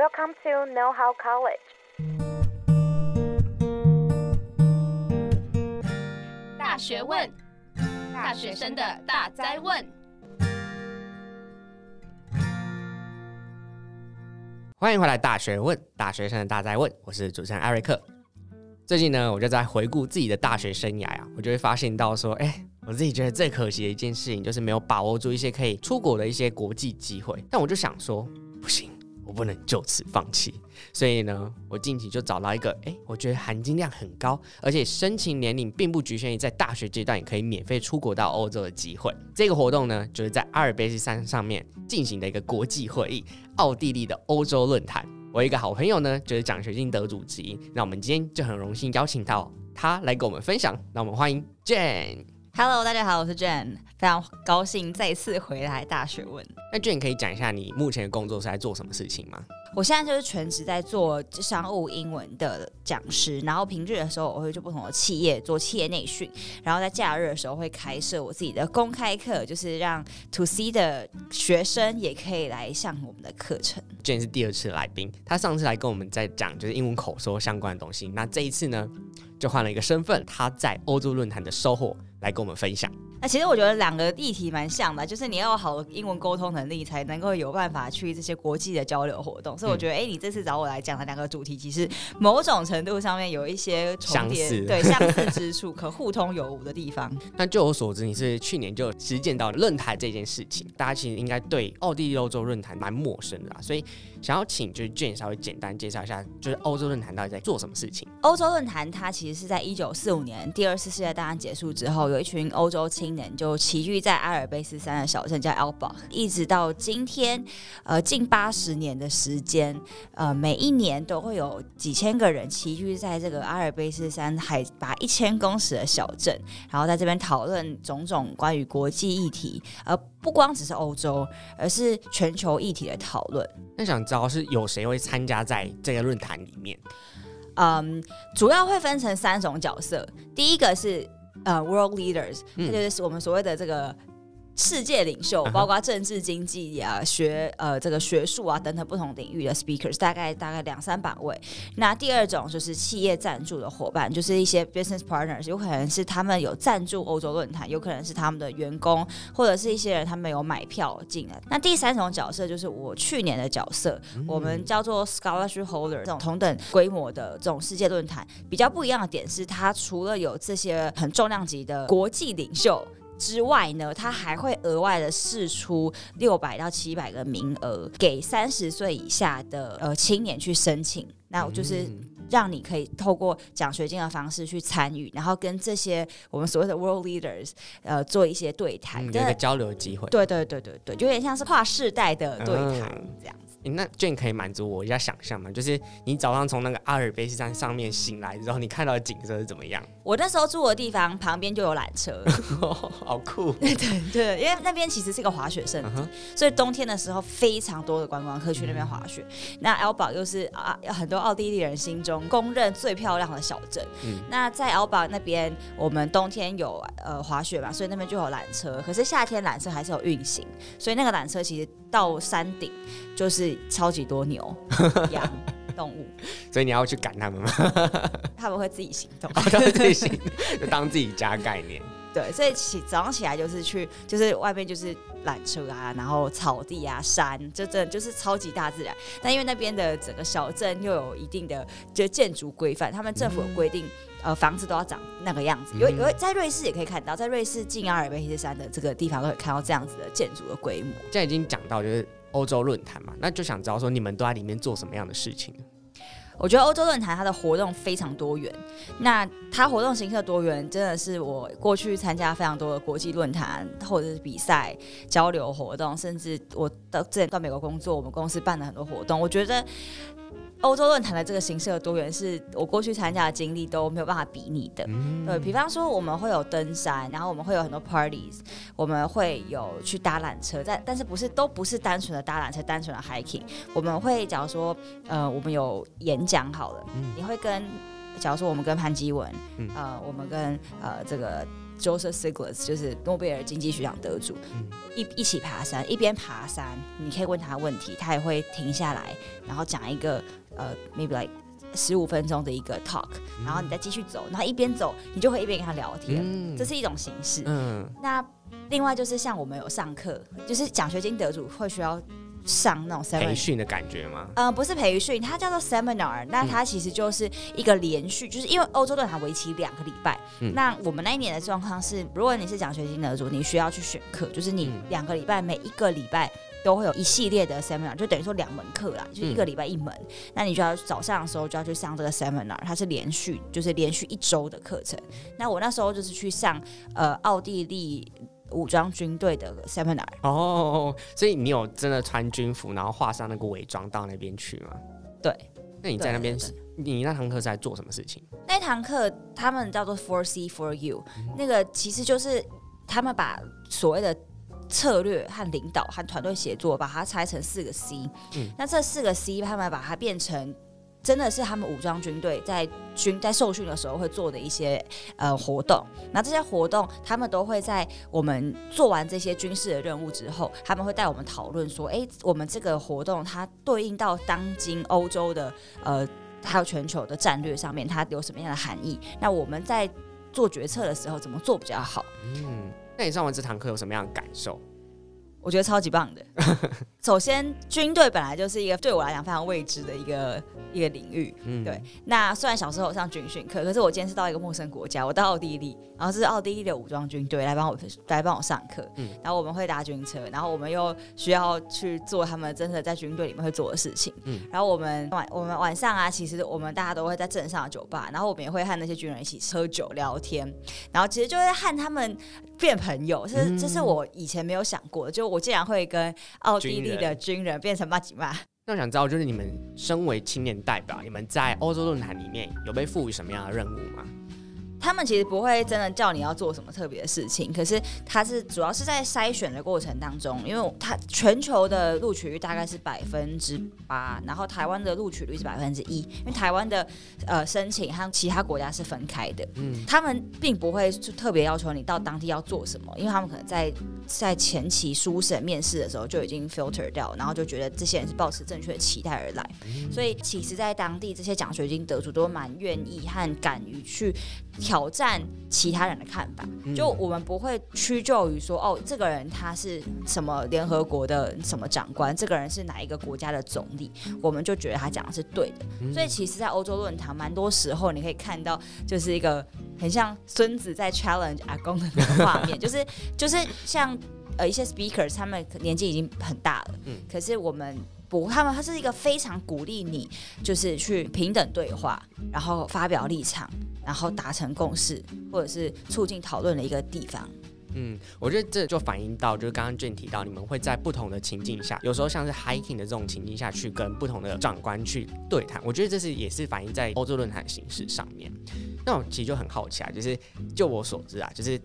Welcome to Know How College。大学问，大学生的大灾问。欢迎回来，大学问，大学生的大灾问。我是主持人艾瑞克。最近呢，我就在回顾自己的大学生涯啊，我就会发现到说，哎，我自己觉得最可惜的一件事情，就是没有把握住一些可以出国的一些国际机会。但我就想说，不行。我不能就此放弃，所以呢，我近期就找到一个，哎，我觉得含金量很高，而且申请年龄并不局限于在大学阶段也可以免费出国到欧洲的机会。这个活动呢，就是在阿尔卑斯山上面进行的一个国际会议——奥地利的欧洲论坛。我一个好朋友呢，就是奖学金得主之一。那我们今天就很荣幸邀请到他来跟我们分享。那我们欢迎 Jane。Hello，大家好，我是 Jane，非常高兴再次回来大学问。那 Jane 可以讲一下你目前的工作是在做什么事情吗？我现在就是全职在做商务英文的讲师，然后平日的时候我会去不同的企业做企业内训，然后在假日的时候会开设我自己的公开课，就是让 To C 的学生也可以来上我们的课程。Jane 是第二次来宾，他上次来跟我们在讲就是英文口说相关的东西，那这一次呢就换了一个身份，他在欧洲论坛的收获。来跟我们分享。那其实我觉得两个议题蛮像的，就是你要有好的英文沟通能力，才能够有办法去这些国际的交流活动。所以我觉得，哎、嗯，你这次找我来讲的两个主题，其实某种程度上面有一些重叠，对相似之处，可互通有无的地方。那据我所知，你是去年就实践到论坛这件事情，大家其实应该对奥地利欧洲论坛蛮陌生的啦，所以想要请就是 Jane 稍微简单介绍一下，就是欧洲论坛到底在做什么事情？欧洲论坛它其实是在一九四五年第二次世界大战结束之后。有一群欧洲青年就齐聚在阿尔卑斯山的小镇叫 Altbach，一直到今天，呃，近八十年的时间，呃，每一年都会有几千个人齐聚在这个阿尔卑斯山海拔一千公尺的小镇，然后在这边讨论种种关于国际议题，而不光只是欧洲，而是全球议题的讨论。那想知道是有谁会参加在这个论坛里面？嗯，主要会分成三种角色，第一个是。呃、uh，world leaders，它就是我们所谓的这个。 世界领袖，包括政治、经济啊、学呃这个学术啊等等不同领域的 speakers，大概大概两三百位。那第二种就是企业赞助的伙伴，就是一些 business partners，有可能是他们有赞助欧洲论坛，有可能是他们的员工，或者是一些人他们有买票进来。那第三种角色就是我去年的角色，嗯、我们叫做 scholarship holder，这种同等规模的这种世界论坛，比较不一样的点是，它除了有这些很重量级的国际领袖。之外呢，他还会额外的试出六百到七百个名额给三十岁以下的呃青年去申请，那我就是让你可以透过奖学金的方式去参与，然后跟这些我们所谓的 world leaders 呃做一些对谈，有一个交流机会。对对对对对，就有点像是跨世代的对谈这样。欸、那 Jane 可以满足我一下想象吗？就是你早上从那个阿尔卑斯山上面醒来之后，你看到的景色是怎么样？我那时候住的地方旁边就有缆车，好酷。对对，因为那边其实是一个滑雪胜地，uh -huh. 所以冬天的时候非常多的观光客去那边滑雪。嗯、那 Altbach 又是啊很多奥地利人心中公认最漂亮的小镇。嗯、那在 Altbach 那边，我们冬天有呃滑雪嘛，所以那边就有缆车。可是夏天缆车还是有运行，所以那个缆车其实到山顶就是。超级多牛、羊、动物，所以你要去赶他们吗？他们会自己行动，他们自己行，就当自己家概念。对，所以起早上起来就是去，就是外面就是缆车啊，然后草地啊、山，就真的就是超级大自然。但因为那边的整个小镇又有一定的就建筑规范，他们政府有规定、嗯，呃，房子都要长那个样子。因为因为在瑞士也可以看到，在瑞士近阿尔卑斯山的这个地方都可以看到这样子的建筑的规模。现在已经讲到就是。欧洲论坛嘛，那就想知道说你们都在里面做什么样的事情？我觉得欧洲论坛它的活动非常多元，那它活动形式多元，真的是我过去参加非常多的国际论坛或者是比赛交流活动，甚至我到之前到美国工作，我们公司办了很多活动，我觉得。欧洲论坛的这个形式的多元，是我过去参加的经历都没有办法比拟的。嗯、对，比方说，我们会有登山，然后我们会有很多 parties，我们会有去搭缆车，但但是不是都不是单纯的搭缆车，单纯的 hiking。我们会假如说，呃，我们有演讲好了，嗯，你会跟，假如说我们跟潘基文，嗯、呃，我们跟呃这个。Joseph Stiglitz，就是诺贝尔经济学奖得主，嗯、一一起爬山，一边爬山，你可以问他问题，他也会停下来，然后讲一个呃，maybe like 十五分钟的一个 talk，然后你再继续走，然后一边走，你就会一边跟他聊天，嗯、这是一种形式。嗯，那另外就是像我们有上课，就是奖学金得主会需要。上那种培训的感觉吗？嗯、呃，不是培训，它叫做 seminar。那它其实就是一个连续，嗯、就是因为欧洲论坛为期两个礼拜。嗯、那我们那一年的状况是，如果你是奖学金得主，你需要去选课，就是你两个礼拜每一个礼拜都会有一系列的 seminar，就等于说两门课啦，就一个礼拜一门。嗯、那你就要早上的时候就要去上这个 seminar，它是连续，就是连续一周的课程。那我那时候就是去上呃奥地利。武装军队的 seminar 哦，所以你有真的穿军服，然后画上那个伪装到那边去吗？对，那你在那边，你那堂课是在做什么事情？那堂课他们叫做 Four C for You，、嗯、那个其实就是他们把所谓的策略和领导和团队协作，把它拆成四个 C。嗯，那这四个 C，他们把它变成。真的是他们武装军队在军在受训的时候会做的一些呃活动，那这些活动他们都会在我们做完这些军事的任务之后，他们会带我们讨论说，哎，我们这个活动它对应到当今欧洲的呃还有全球的战略上面，它有什么样的含义？那我们在做决策的时候怎么做比较好？嗯，那你上完这堂课有什么样的感受？我觉得超级棒的。首先，军队本来就是一个对我来讲非常未知的一个一个领域。嗯，对。那虽然小时候上军训课，可是我今天是到一个陌生国家，我到奥地利，然后这是奥地利的武装军队来帮我来帮我上课。嗯，然后我们会搭军车，然后我们又需要去做他们真的在军队里面会做的事情。嗯，然后我们晚我们晚上啊，其实我们大家都会在镇上的酒吧，然后我们也会和那些军人一起喝酒聊天，然后其实就会和他们变朋友。这是这是我以前没有想过的，就我竟然会跟奥地利。的军人变成马吉嘛？那我想知道，就是你们身为青年代表，你们在欧洲论坛里面有被赋予什么样的任务吗？他们其实不会真的叫你要做什么特别的事情，可是他是主要是在筛选的过程当中，因为他全球的录取率大概是百分之八，然后台湾的录取率是百分之一，因为台湾的呃申请和其他国家是分开的，嗯，他们并不会就特别要求你到当地要做什么，因为他们可能在在前期书审面试的时候就已经 filter 掉，然后就觉得这些人是抱持正确的期待而来，所以其实，在当地这些奖学金得主都蛮愿意和敢于去。挑战其他人的看法，就我们不会屈就于说，哦，这个人他是什么联合国的什么长官，这个人是哪一个国家的总理，我们就觉得他讲的是对的。所以其实，在欧洲论坛，蛮多时候你可以看到，就是一个很像孙子在 challenge 阿公的那个画面，就是就是像呃一些 speakers，他们年纪已经很大了，可是我们。不，他们他是一个非常鼓励你，就是去平等对话，然后发表立场，然后达成共识，或者是促进讨论的一个地方。嗯，我觉得这就反映到，就是刚刚 Jane 提到，你们会在不同的情境下，有时候像是 hiking 的这种情境下去跟不同的长官去对谈。我觉得这是也是反映在欧洲论坛形式上面。那我其实就很好奇啊，就是就我所知啊，就是。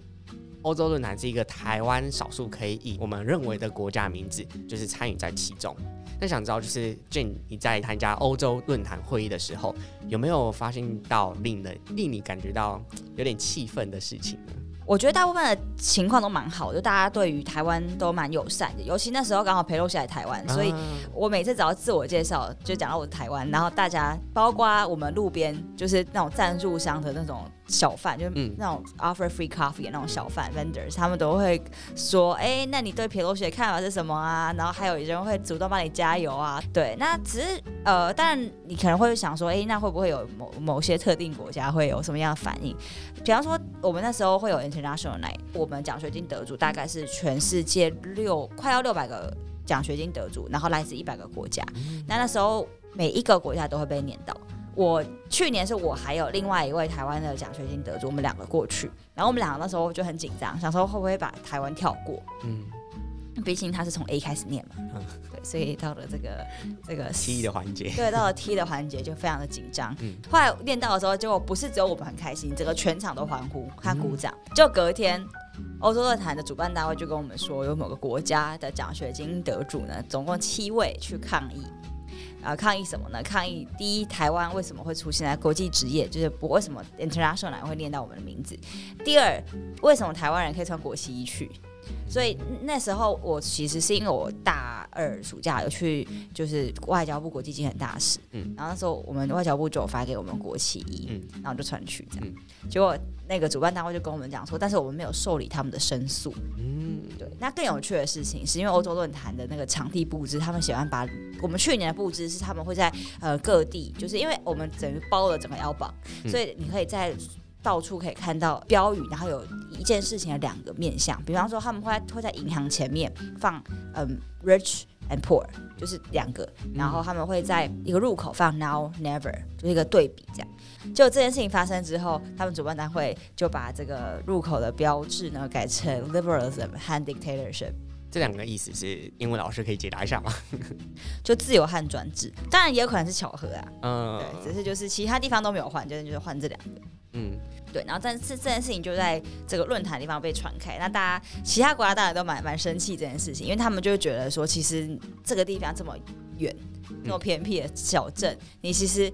欧洲论坛是一个台湾少数可以以我们认为的国家名字，就是参与在其中。那想知道，就是 Jane 你在参加欧洲论坛会议的时候，有没有发现到令人令你感觉到有点气愤的事情呢？我觉得大部分的情况都蛮好，就大家对于台湾都蛮友善的。尤其那时候刚好裴洛西来台湾，所以我每次只要自我介绍，就讲到我是台湾，然后大家包括我们路边就是那种赞助商的那种。小贩就是那种 offer free coffee 的那种小贩 vendors，他们都会说：“哎、欸，那你对裴洛西的看法是什么啊？”然后还有人会主动帮你加油啊。对，那只是呃，当然你可能会想说：“哎、欸，那会不会有某某些特定国家会有什么样的反应？”比方说，我们那时候会有 international night，我们奖学金得主大概是全世界六快要六百个奖学金得主，然后来自一百个国家。那那时候每一个国家都会被念到。我去年是我还有另外一位台湾的奖学金得主，我们两个过去，然后我们两个那时候就很紧张，想说会不会把台湾跳过，嗯，毕竟他是从 A 开始念嘛，嗯，对，所以到了这个这个 T 的环节，对，到了 T 的环节就非常的紧张，嗯，后来念到的时候，结果不是只有我们很开心，整个全场都欢呼他鼓掌，嗯，就隔天欧洲论坛的主办单位就跟我们说，有某个国家的奖学金得主呢，总共七位去抗议。啊，抗议什么呢？抗议第一，台湾为什么会出现在国际职业？就是不为什么 international 会念到我们的名字？第二，为什么台湾人可以穿国旗衣去？所以那时候我其实是因为我大二暑假有去，就是外交部国际经典大使，嗯，然后那时候我们外交部就有发给我们国旗衣，嗯，然后就穿去这样，嗯、结果那个主办单位就跟我们讲说，但是我们没有受理他们的申诉，嗯，对。那更有趣的事情是因为欧洲论坛的那个场地布置，他们喜欢把我们去年的布置是他们会在呃各地，就是因为我们等于包了整个 L 榜，所以你可以在。到处可以看到标语，然后有一件事情的两个面向。比方说，他们会会在银行前面放嗯 rich and poor，就是两个，然后他们会在一个入口放 now never，就是一个对比这样。就这件事情发生之后，他们主办单位就把这个入口的标志呢改成 liberalism 和 dictatorship。这两个意思是英文老师可以解答一下吗？就自由和专制，当然也有可能是巧合啊。嗯，对，只是就是其他地方都没有换，就是就是换这两个。嗯，对，然后但是这件事情就在这个论坛的地方被传开，那大家其他国家当然都蛮蛮生气这件事情，因为他们就会觉得说，其实这个地方这么远，那么偏僻的小镇，嗯、你其实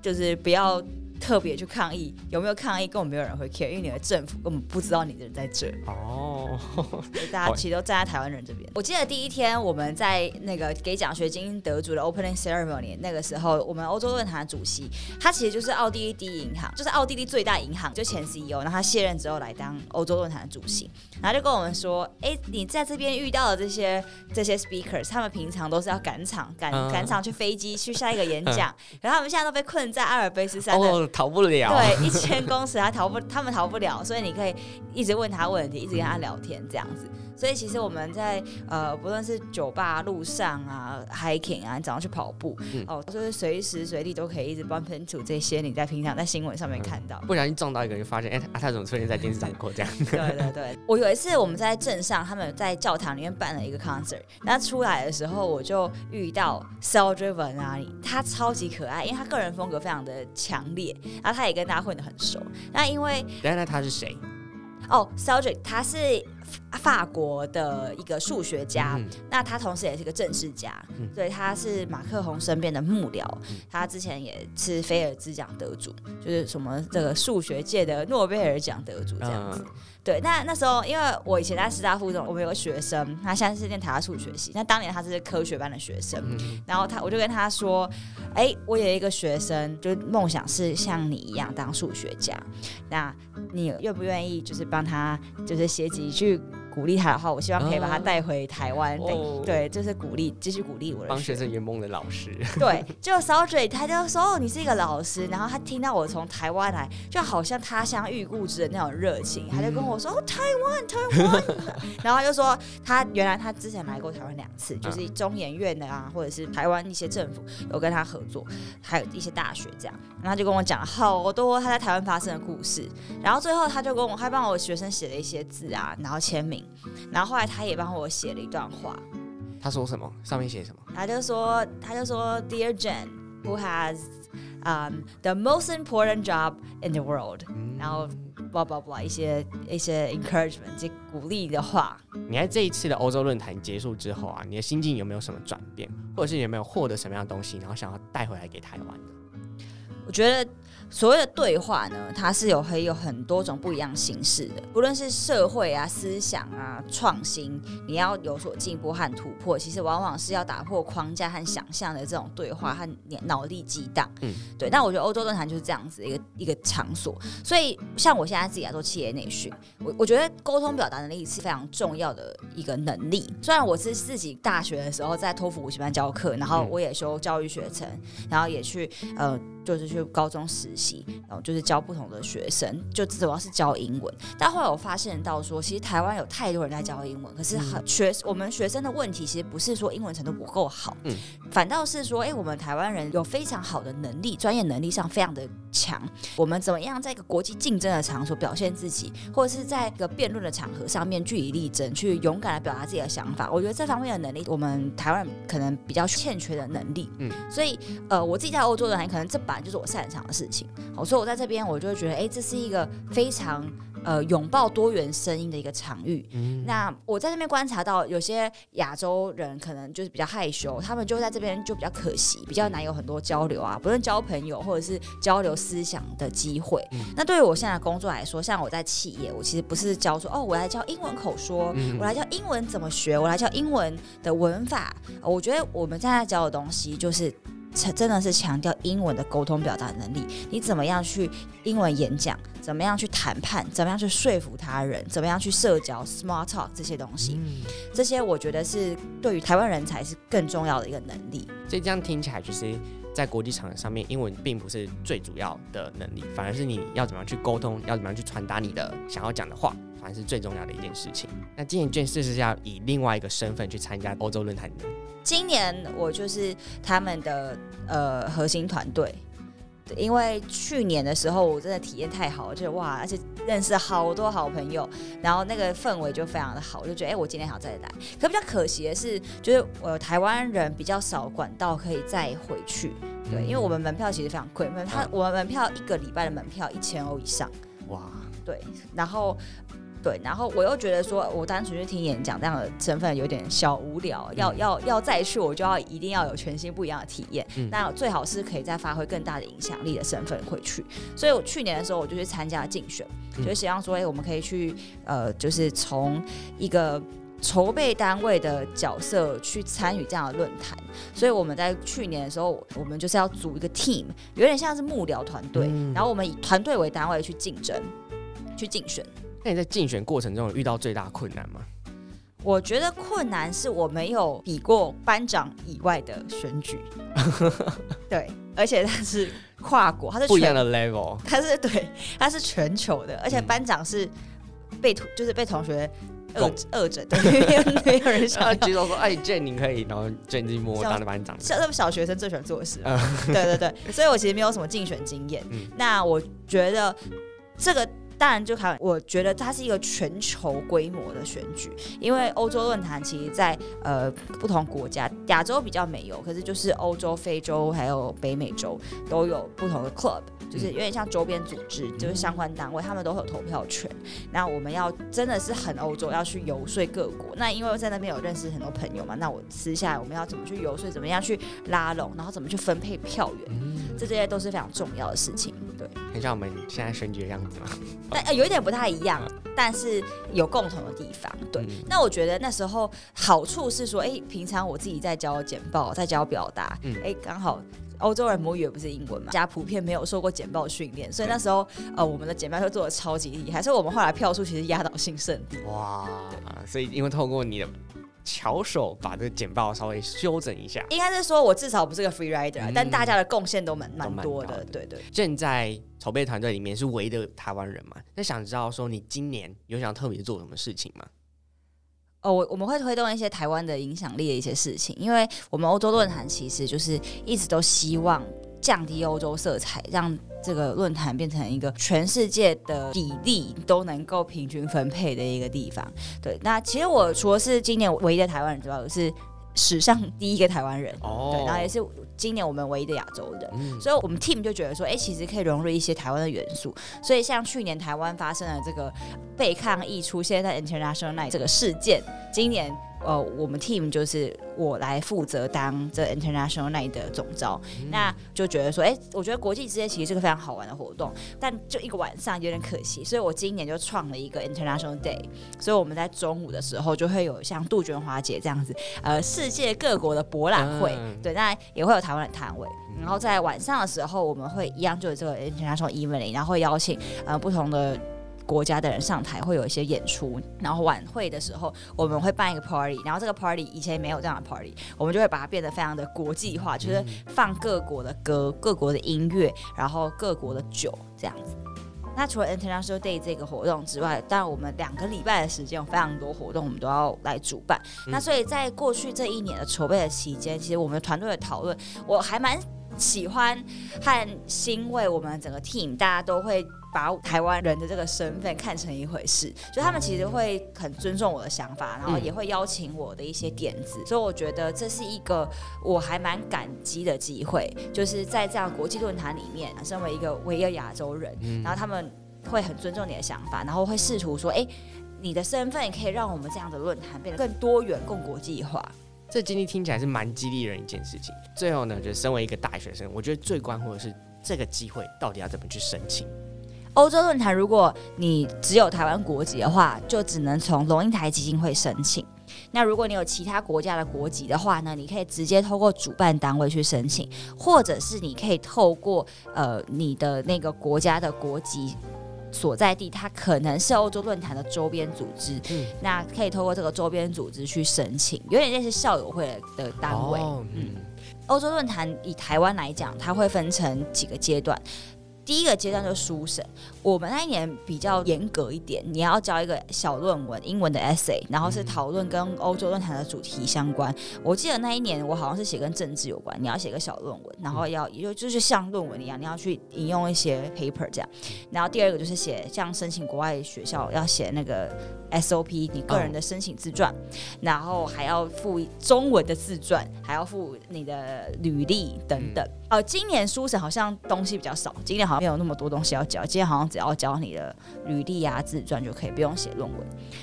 就是不要。特别去抗议，有没有抗议根本没有人会 care，因为你的政府根本不知道你的人在这哦。大家其实都站在台湾人这边。我记得第一天我们在那个给奖学金得主的 opening ceremony 那个时候，我们欧洲论坛的主席他其实就是奥地利第一银行，就是奥地利最大银行就前 CEO，然后他卸任之后来当欧洲论坛的主席，然后就跟我们说：“哎、欸，你在这边遇到的这些这些 speakers，他们平常都是要赶场赶赶场去飞机去下一个演讲，然后他们现在都被困在阿尔卑斯山的。逃不了，对，一千公尺他逃不，他们逃不了，所以你可以一直问他问题，一直跟他聊天这样子。所以其实我们在呃，不论是酒吧路上啊，hiking 啊，你早上去跑步，嗯、哦，就是随时随地都可以一直 bump into 这些你在平常在新闻上面看到，不小心撞到一个人，就发现哎、欸，啊，他怎么出现在电视上过这样？对对对，我有一次我们在镇上，他们在教堂里面办了一个 concert，那出来的时候我就遇到 Sergey Vanari，他超级可爱，因为他个人风格非常的强烈，然后他也跟大家混得很熟。那因为原来他是谁？哦 Sergey 他是。法国的一个数学家，嗯、那他同时也是一个政治家，嗯、对，他是马克宏身边的幕僚，嗯、他之前也是菲尔兹奖得主，就是什么这个数学界的诺贝尔奖得主这样子。嗯、对，那那时候因为我以前在师大附中，我们有个学生，他现在是念台大数学系，那当年他是科学班的学生，嗯、然后他我就跟他说，哎、欸，我有一个学生，就梦想是像你一样当数学家，那你愿不愿意就是帮他就是写几句？鼓励他的话，我希望可以把他带回台湾。Uh, 对，就是鼓励，继续鼓励我的帮学生圆梦的老师。对，就小嘴，他就说：“哦，你是一个老师。”然后他听到我从台湾来，就好像他乡遇故知的那种热情，他就跟我说：“哦，台湾，台湾。”然后他就说他原来他之前来过台湾两次，就是中研院的啊，或者是台湾一些政府有跟他合作，还有一些大学这样。然后他就跟我讲了好多他在台湾发生的故事。然后最后他就跟我，还帮我学生写了一些字啊，然后签名。然后后来他也帮我写了一段话，他说什么？上面写什么？他就说，他就说，Dear Jen, who has um the most important job in the world，、嗯、然后 blah blah blah 一些一些 encouragement，一些鼓励的话。你在这一次的欧洲论坛结束之后啊，你的心境有没有什么转变，或者是有没有获得什么样的东西，然后想要带回来给台湾的？我觉得。所谓的对话呢，它是有很有很多种不一样形式的，不论是社会啊、思想啊、创新，你要有所进步和突破，其实往往是要打破框架和想象的这种对话和脑力激荡。嗯，对。但我觉得欧洲论坛就是这样子一个一个场所，所以像我现在自己来做企业内训，我我觉得沟通表达能力是非常重要的一个能力。虽然我是自己大学的时候在托福补习班教课，然后我也修教育学程，然后也去呃。就是去高中实习，然后就是教不同的学生，就主要是教英文。但后来我发现到说，其实台湾有太多人在教英文，可是很学我们学生的问题，其实不是说英文程度不够好，嗯，反倒是说，哎、欸，我们台湾人有非常好的能力，专业能力上非常的强。我们怎么样在一个国际竞争的场所表现自己，或者是在一个辩论的场合上面据理力争，去勇敢的表达自己的想法？我觉得这方面的能力，我们台湾人可能比较欠缺的能力。嗯，所以呃，我自己在欧洲的人，可能这把。就是我擅长的事情，好，所以我在这边，我就会觉得，哎、欸，这是一个非常呃拥抱多元声音的一个场域。嗯、那我在这边观察到，有些亚洲人可能就是比较害羞，他们就在这边就比较可惜，比较难有很多交流啊，不论交朋友或者是交流思想的机会。嗯、那对于我现在的工作来说，像我在企业，我其实不是教说哦，我来教英文口说，嗯、我来教英文怎么学，我来教英文的文法。我觉得我们现在教的东西就是。真的是强调英文的沟通表达能力，你怎么样去英文演讲，怎么样去谈判，怎么样去说服他人，怎么样去社交，small talk 这些东西，嗯、这些我觉得是对于台湾人才是更重要的一个能力。所以这样听起来，就是在国际场上面，英文并不是最主要的能力，反而是你要怎么样去沟通，要怎么样去传达你的想要讲的话，反而是最重要的一件事情。那今年卷是要以另外一个身份去参加欧洲论坛的？今年我就是他们的呃核心团队，因为去年的时候我真的体验太好了，就是哇，而且认识好多好朋友，然后那个氛围就非常的好，我就觉得哎、欸，我今天还要再来。可比较可惜的是，就是呃台湾人比较少管道可以再回去，对，因为我们门票其实非常贵，他我们门票一个礼拜的门票一千欧以上，哇，对，然后。对，然后我又觉得说，我单纯去听演讲这样的身份有点小无聊，要要要再去，我就要一定要有全新不一样的体验。嗯、那最好是可以再发挥更大的影响力的身份回去。所以我去年的时候，我就去参加竞选，嗯、就是希望说，哎，我们可以去呃，就是从一个筹备单位的角色去参与这样的论坛。所以我们在去年的时候，我们就是要组一个 team，有点像是幕僚团队，嗯、然后我们以团队为单位去竞争，去竞选。那你在竞选过程中有遇到最大困难吗？我觉得困难是我没有比过班长以外的选举，对，而且它是跨国，它是不一样的 level，它是对，它是全球的，而且班长是被就是被同学恶恶整，对，没有人想要。举手说哎，Jane 你可以，然后 Jane 自己默默当了班长，像那么小学生最喜欢做的事，对对对，所以我其实没有什么竞选经验。那我觉得这个。当然，就看我觉得它是一个全球规模的选举，因为欧洲论坛其实在呃不同国家，亚洲比较没有，可是就是欧洲、非洲还有北美洲都有不同的 club，就是有点像周边组织，就是相关单位，他们都有投票权。那我们要真的是很欧洲，要去游说各国。那因为我在那边有认识很多朋友嘛，那我私下我们要怎么去游说，怎么样去拉拢，然后怎么去分配票源，这这些都是非常重要的事情。对，很像我们现在选举的样子嘛？但、呃、有一点不太一样，但是有共同的地方。对，嗯、那我觉得那时候好处是说，哎、欸，平常我自己在教简报，在教表达，哎、嗯，刚好欧洲人母语也不是英文嘛，加普遍没有受过简报训练，所以那时候呃，我们的简报就做的超级厉害，所以我们后来票数其实压倒性胜利。哇，所以因为透过你的。巧手把这个简报稍微修整一下，应该是说我至少不是个 free rider，、嗯、但大家的贡献都蛮蛮多的，对对。正在筹备团队里面是唯一的台湾人嘛？那想知道说你今年有想特别做什么事情吗？哦，我我们会推动一些台湾的影响力的一些事情，因为我们欧洲论坛其实就是一直都希望降低欧洲色彩，让。这个论坛变成一个全世界的比例都能够平均分配的一个地方。对，那其实我除了是今年唯一的台湾人之外，我是史上第一个台湾人。哦，对，然后也是今年我们唯一的亚洲人。嗯，所以我们 team 就觉得说，哎，其实可以融入一些台湾的元素。所以像去年台湾发生了这个被抗议出现在 International Night 这个事件，今年。呃，我们 team 就是我来负责当这 International Night 的总招，嗯、那就觉得说，哎、欸，我觉得国际之夜其实是个非常好玩的活动，但就一个晚上有点可惜，所以我今年就创了一个 International Day，所以我们在中午的时候就会有像杜鹃花节这样子，呃，世界各国的博览会，嗯、对，那也会有台湾的摊位，然后在晚上的时候我们会一样就有这个 International Evening，然后会邀请呃不同的。国家的人上台会有一些演出，然后晚会的时候我们会办一个 party，然后这个 party 以前没有这样的 party，我们就会把它变得非常的国际化，就是放各国的歌、各国的音乐，然后各国的酒这样子。那除了 International Day 这个活动之外，当然我们两个礼拜的时间有非常多活动，我们都要来主办。那所以在过去这一年的筹备的期间，其实我们团队的讨论，我还蛮喜欢和欣慰，我们整个 team 大家都会。把台湾人的这个身份看成一回事，就他们其实会很尊重我的想法，然后也会邀请我的一些点子，所以我觉得这是一个我还蛮感激的机会，就是在这样国际论坛里面，身为一个唯一亚洲人，然后他们。会很尊重你的想法，然后会试图说，哎，你的身份可以让我们这样的论坛变得更多元、更国际化。这经历听起来是蛮激励人一件事情。最后呢，就身为一个大学生，我觉得最关乎的是这个机会到底要怎么去申请。欧洲论坛，如果你只有台湾国籍的话，就只能从龙应台基金会申请。那如果你有其他国家的国籍的话呢，你可以直接透过主办单位去申请，或者是你可以透过呃你的那个国家的国籍所在地，它可能是欧洲论坛的周边组织，嗯，那可以透过这个周边组织去申请，有点类似校友会的单位。哦、嗯，欧洲论坛以台湾来讲，它会分成几个阶段。第一个阶段就是书审，我们那一年比较严格一点，你要交一个小论文，英文的 essay，然后是讨论跟欧洲论坛的主题相关。我记得那一年我好像是写跟政治有关，你要写个小论文，然后要也就就是像论文一样，你要去引用一些 paper 这样。然后第二个就是写像申请国外学校要写那个 SOP，你个人的申请自传，然后还要附中文的自传，还要附你的履历等等。呃，今年书审好像东西比较少，今年好像没有那么多东西要教，今天好像只要教你的履历啊、自传就可以，不用写论文。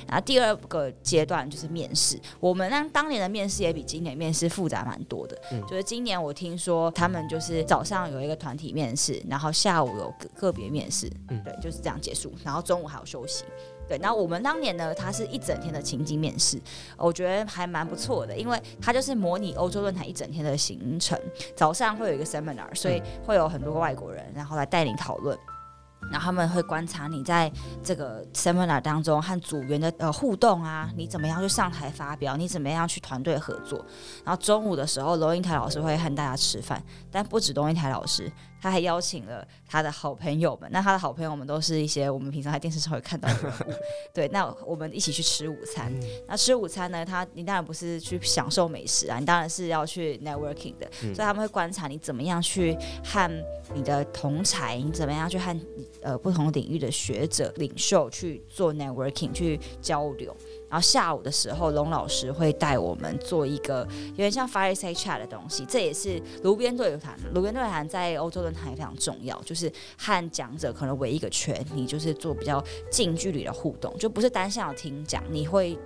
然后第二个阶段就是面试，我们那当年的面试也比今年面试复杂蛮多的。嗯，就是今年我听说他们就是早上有一个团体面试，然后下午有个个别面试，嗯，对，就是这样结束，然后中午还有休息。对，然后我们当年呢，它是一整天的情景面试，我觉得还蛮不错的，因为它就是模拟欧洲论坛一整天的行程。早上会有一个 seminar，所以会有很多个外国人，然后来带领讨论。然后他们会观察你在这个 seminar 当中和组员的呃互动啊，你怎么样去上台发表，你怎么样去团队合作。然后中午的时候，龙应台老师会和大家吃饭，但不止龙应台老师。他还邀请了他的好朋友们，那他的好朋友们都是一些我们平常在电视上会看到的人物。对，那我们一起去吃午餐。嗯、那吃午餐呢，他你当然不是去享受美食啊，你当然是要去 networking 的。嗯、所以他们会观察你怎么样去和你的同才，你怎么样去和呃不同领域的学者领袖去做 networking 去交流。然后下午的时候，龙老师会带我们做一个有点像 fireside chat 的东西，这也是炉边对谈。炉边对谈在欧洲论坛也非常重要，就是和讲者可能围一个圈，你就是做比较近距离的互动，就不是单向的听讲，你会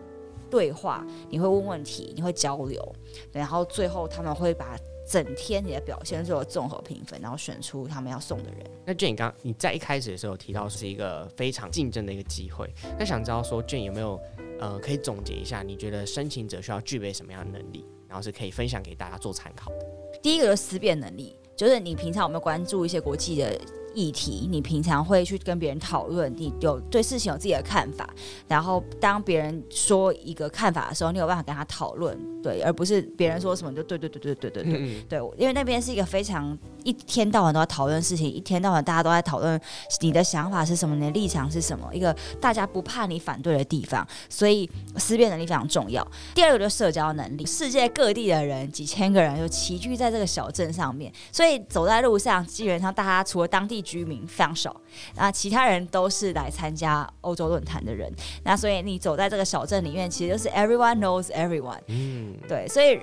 对话，你会问问题，你会交流，然后最后他们会把整天你的表现做综合评分，然后选出他们要送的人。那俊，你刚你在一开始的时候提到是一个非常竞争的一个机会，那想知道说俊有没有？呃，可以总结一下，你觉得申请者需要具备什么样的能力，然后是可以分享给大家做参考的。第一个就是思辨能力，就是你平常有没有关注一些国际的议题，你平常会去跟别人讨论，你有对事情有自己的看法，然后当别人说一个看法的时候，你有办法跟他讨论，对，而不是别人说什么就对对对对对对对对，因为那边是一个非常一天到晚都在讨论事情，一天到晚大家都在讨论你的想法是什么，你的立场是什么，一个大家不怕你反对的地方，所以思辨能力非常重要。第二个就是社交能力，世界各地的人几千个人就齐聚在这个小镇上面，所以走在路上，基本上大家除了当地。居民非常少，那其他人都是来参加欧洲论坛的人，那所以你走在这个小镇里面，其实就是 everyone knows everyone，嗯，对，所以。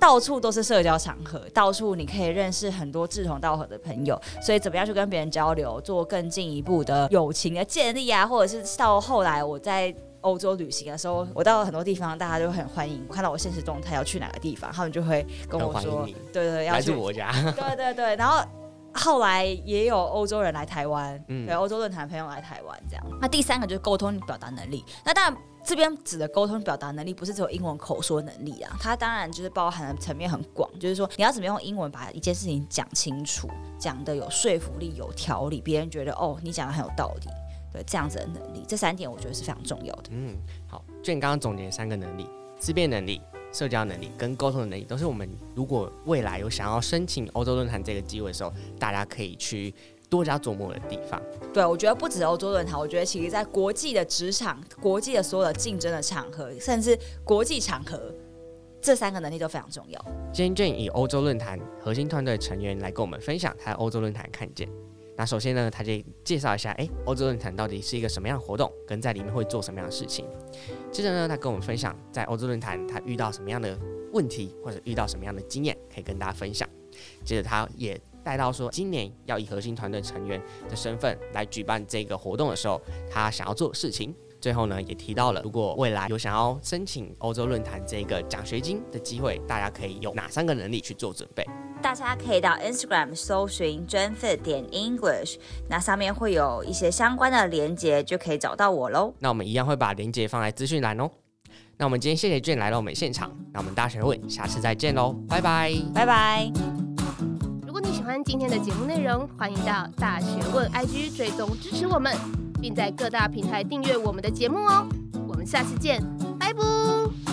到处都是社交场合，到处你可以认识很多志同道合的朋友，所以怎么样去跟别人交流，做更进一步的友情的建立啊，或者是到后来我在欧洲旅行的时候，我到了很多地方，大家都很欢迎，看到我现实动态要去哪个地方，他们就会跟我说，对对对，要去。我家，对对对，然后后来也有欧洲人来台湾，嗯，对，欧洲论坛朋友来台湾这样。那第三个就是沟通表达能力，那当然。这边指的沟通表达能力不是只有英文口说能力啊，它当然就是包含的层面很广，就是说你要怎么用英文把一件事情讲清楚，讲的有说服力、有条理，别人觉得哦，你讲的很有道理，对，这样子的能力，这三点我觉得是非常重要的。嗯，好，就你刚刚总结三个能力：自辩能力、社交能力跟沟通的能力，都是我们如果未来有想要申请欧洲论坛这个机会的时候，大家可以去。多加琢磨的地方。对，我觉得不止欧洲论坛，我觉得其实在国际的职场、国际的所有的竞争的场合，甚至国际场合，这三个能力都非常重要。今天 Jane 以欧洲论坛核心团队成员来跟我们分享他欧洲论坛看见。那首先呢，他就介绍一下，哎，欧洲论坛到底是一个什么样的活动，跟在里面会做什么样的事情。接着呢，他跟我们分享在欧洲论坛他遇到什么样的问题，或者遇到什么样的经验，可以跟大家分享。接着他也带到说今年要以核心团队成员的身份来举办这个活动的时候，他想要做的事情。最后呢，也提到了如果未来有想要申请欧洲论坛这个奖学金的机会，大家可以有哪三个能力去做准备？大家可以到 Instagram 搜寻 Jennifer 点 English，那上面会有一些相关的连接，就可以找到我喽。那我们一样会把连接放在资讯栏哦。那我们今天谢谢 Jane 来到我们现场，那我们大学问下次再见喽，拜拜，拜拜。如果你喜欢今天的节目内容，欢迎到大学问 IG 追踪支持我们，并在各大平台订阅我们的节目哦。我们下次见，拜拜。